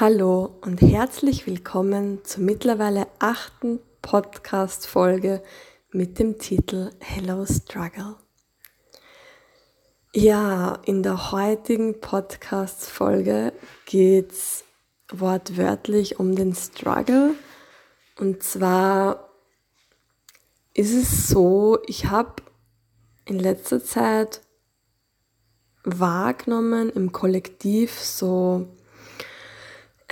Hallo und herzlich willkommen zur mittlerweile achten Podcast-Folge mit dem Titel Hello Struggle. Ja, in der heutigen Podcast-Folge geht es wortwörtlich um den Struggle. Und zwar ist es so, ich habe in letzter Zeit wahrgenommen im Kollektiv so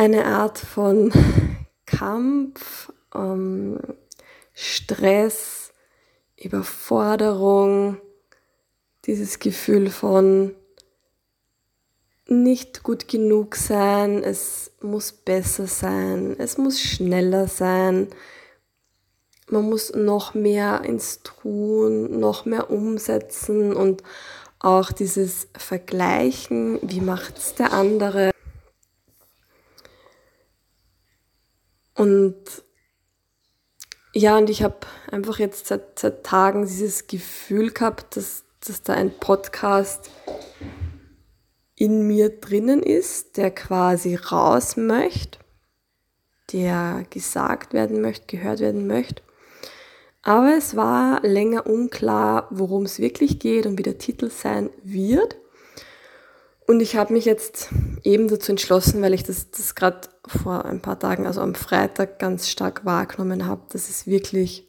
eine Art von Kampf, ähm, Stress, Überforderung, dieses Gefühl von nicht gut genug sein, es muss besser sein, es muss schneller sein, man muss noch mehr ins Tun, noch mehr umsetzen und auch dieses Vergleichen, wie macht es der andere. Und ja, und ich habe einfach jetzt seit, seit Tagen dieses Gefühl gehabt, dass, dass da ein Podcast in mir drinnen ist, der quasi raus möchte, der gesagt werden möchte, gehört werden möchte. Aber es war länger unklar, worum es wirklich geht und wie der Titel sein wird. Und ich habe mich jetzt eben dazu entschlossen, weil ich das, das gerade vor ein paar Tagen, also am Freitag, ganz stark wahrgenommen habe, dass es wirklich,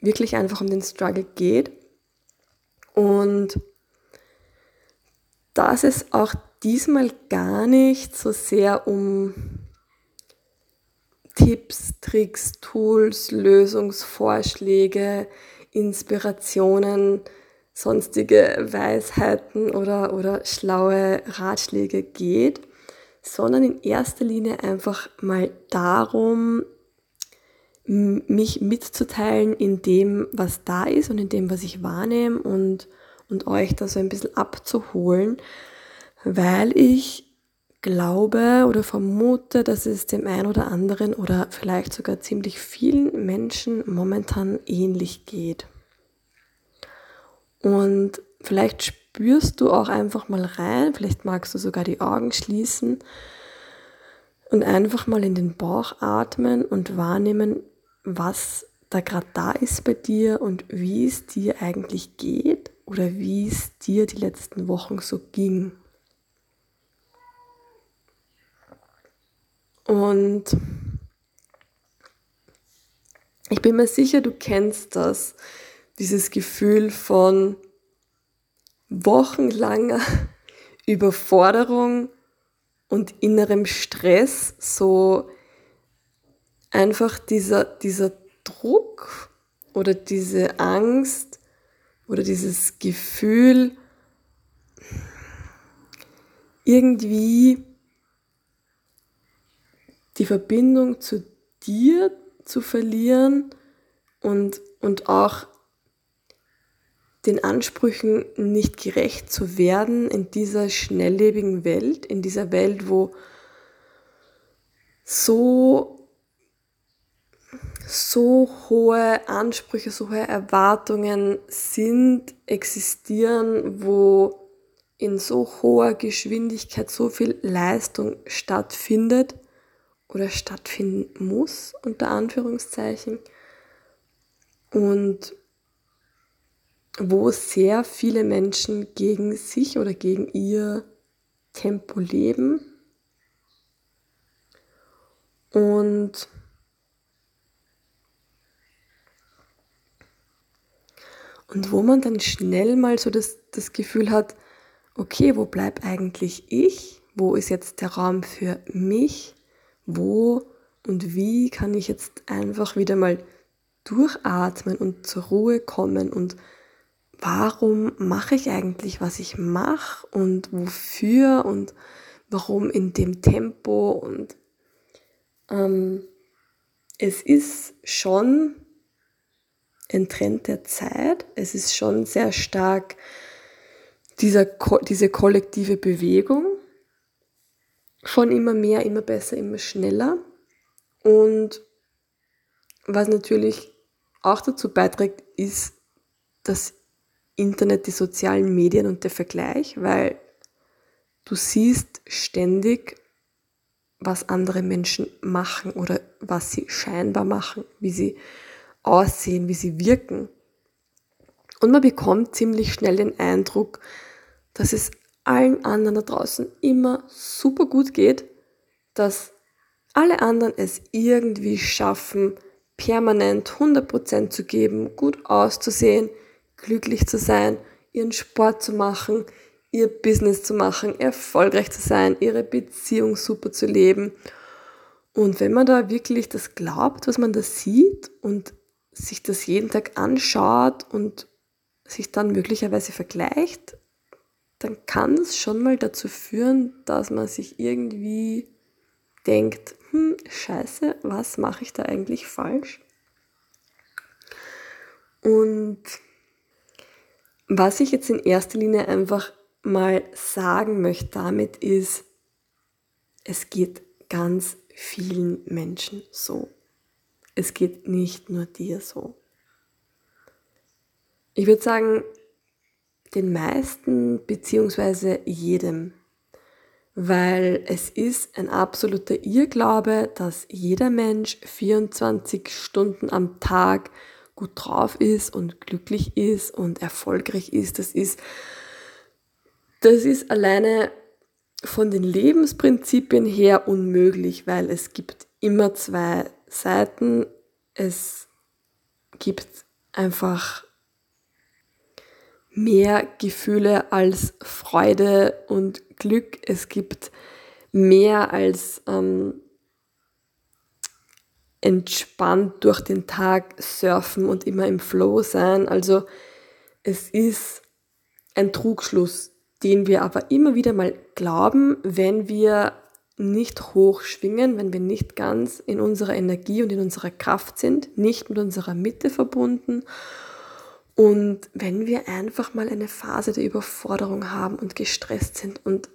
wirklich einfach um den Struggle geht. Und dass es auch diesmal gar nicht so sehr um Tipps, Tricks, Tools, Lösungsvorschläge, Inspirationen, sonstige Weisheiten oder, oder schlaue Ratschläge geht, sondern in erster Linie einfach mal darum, mich mitzuteilen in dem, was da ist und in dem, was ich wahrnehme und, und euch da so ein bisschen abzuholen, weil ich glaube oder vermute, dass es dem einen oder anderen oder vielleicht sogar ziemlich vielen Menschen momentan ähnlich geht. Und vielleicht spürst du auch einfach mal rein, vielleicht magst du sogar die Augen schließen und einfach mal in den Bauch atmen und wahrnehmen, was da gerade da ist bei dir und wie es dir eigentlich geht oder wie es dir die letzten Wochen so ging. Und ich bin mir sicher, du kennst das, dieses Gefühl von wochenlanger Überforderung und innerem Stress, so einfach dieser, dieser Druck oder diese Angst oder dieses Gefühl, irgendwie die Verbindung zu dir zu verlieren und, und auch den Ansprüchen nicht gerecht zu werden in dieser schnelllebigen Welt, in dieser Welt, wo so, so hohe Ansprüche, so hohe Erwartungen sind, existieren, wo in so hoher Geschwindigkeit so viel Leistung stattfindet oder stattfinden muss, unter Anführungszeichen. Und wo sehr viele Menschen gegen sich oder gegen ihr Tempo leben. Und Und wo man dann schnell mal so das, das Gefühl hat, okay, wo bleibt eigentlich ich? Wo ist jetzt der Raum für mich? wo und wie kann ich jetzt einfach wieder mal durchatmen und zur Ruhe kommen und warum mache ich eigentlich, was ich mache und wofür und warum in dem Tempo und ähm, es ist schon ein Trend der Zeit, es ist schon sehr stark dieser, diese kollektive Bewegung, von immer mehr, immer besser, immer schneller. Und was natürlich auch dazu beiträgt, ist das Internet, die sozialen Medien und der Vergleich, weil du siehst ständig was andere Menschen machen oder was sie scheinbar machen, wie sie aussehen, wie sie wirken. Und man bekommt ziemlich schnell den Eindruck, dass es allen anderen da draußen immer super gut geht, dass alle anderen es irgendwie schaffen, permanent 100% zu geben, gut auszusehen, glücklich zu sein, ihren Sport zu machen, ihr Business zu machen, erfolgreich zu sein, ihre Beziehung super zu leben. Und wenn man da wirklich das glaubt, was man da sieht und sich das jeden Tag anschaut und sich dann möglicherweise vergleicht, dann kann es schon mal dazu führen, dass man sich irgendwie denkt, hm, scheiße, was mache ich da eigentlich falsch? Und was ich jetzt in erster Linie einfach mal sagen möchte damit ist, es geht ganz vielen Menschen so. Es geht nicht nur dir so. Ich würde sagen, den meisten beziehungsweise jedem, weil es ist ein absoluter Irrglaube, dass jeder Mensch 24 Stunden am Tag gut drauf ist und glücklich ist und erfolgreich ist. Das ist das ist alleine von den Lebensprinzipien her unmöglich, weil es gibt immer zwei Seiten. Es gibt einfach mehr Gefühle als Freude und Glück. Es gibt mehr als ähm, entspannt durch den Tag surfen und immer im Flow sein. Also es ist ein Trugschluss, den wir aber immer wieder mal glauben, wenn wir nicht hoch schwingen, wenn wir nicht ganz in unserer Energie und in unserer Kraft sind, nicht mit unserer Mitte verbunden und wenn wir einfach mal eine Phase der Überforderung haben und gestresst sind und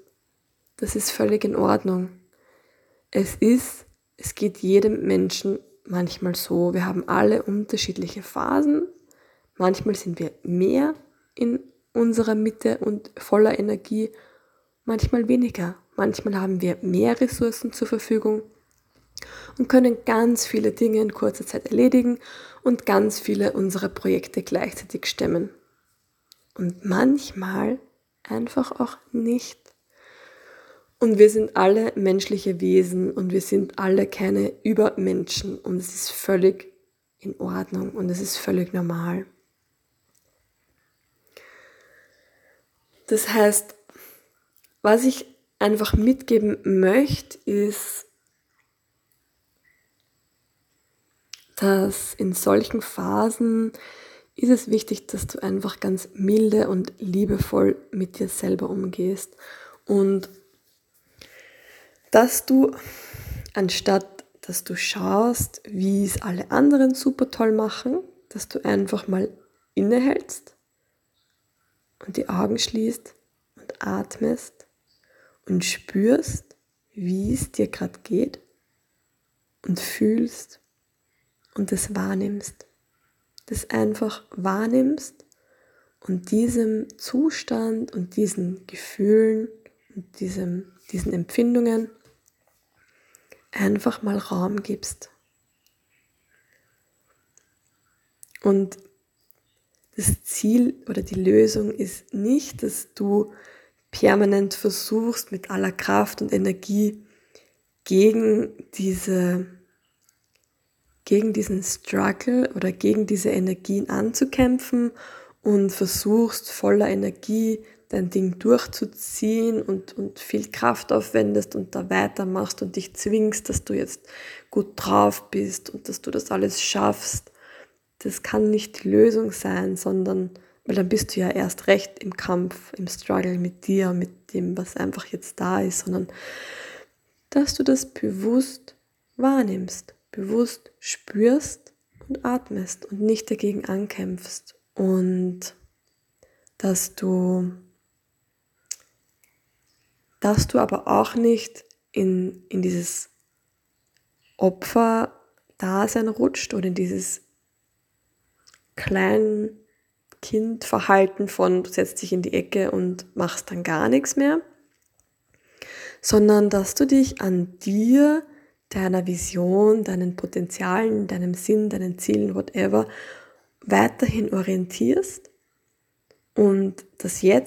das ist völlig in Ordnung. Es ist, es geht jedem Menschen manchmal so. Wir haben alle unterschiedliche Phasen. Manchmal sind wir mehr in unserer Mitte und voller Energie, manchmal weniger. Manchmal haben wir mehr Ressourcen zur Verfügung und können ganz viele Dinge in kurzer Zeit erledigen und ganz viele unserer Projekte gleichzeitig stemmen. Und manchmal einfach auch nicht. Und wir sind alle menschliche Wesen und wir sind alle keine Übermenschen und es ist völlig in Ordnung und es ist völlig normal. Das heißt, was ich einfach mitgeben möchte, ist, dass in solchen Phasen ist es wichtig, dass du einfach ganz milde und liebevoll mit dir selber umgehst und dass du anstatt dass du schaust, wie es alle anderen super toll machen, dass du einfach mal innehältst und die Augen schließt und atmest und spürst, wie es dir gerade geht und fühlst und das wahrnimmst. Das einfach wahrnimmst und diesem Zustand und diesen Gefühlen und diesem, diesen Empfindungen einfach mal Raum gibst. Und das Ziel oder die Lösung ist nicht, dass du permanent versuchst, mit aller Kraft und Energie gegen diese gegen diesen Struggle oder gegen diese Energien anzukämpfen und versuchst voller Energie dein Ding durchzuziehen und, und viel Kraft aufwendest und da weitermachst und dich zwingst, dass du jetzt gut drauf bist und dass du das alles schaffst. Das kann nicht die Lösung sein, sondern, weil dann bist du ja erst recht im Kampf, im Struggle mit dir, mit dem, was einfach jetzt da ist, sondern dass du das bewusst wahrnimmst bewusst spürst und atmest und nicht dagegen ankämpfst und dass du dass du aber auch nicht in, in dieses Opfer-Dasein rutscht oder in dieses kleinen Kindverhalten von du setzt dich in die Ecke und machst dann gar nichts mehr, sondern dass du dich an dir, deiner Vision, deinen Potenzialen, deinem Sinn, deinen Zielen, whatever, weiterhin orientierst und das jetzt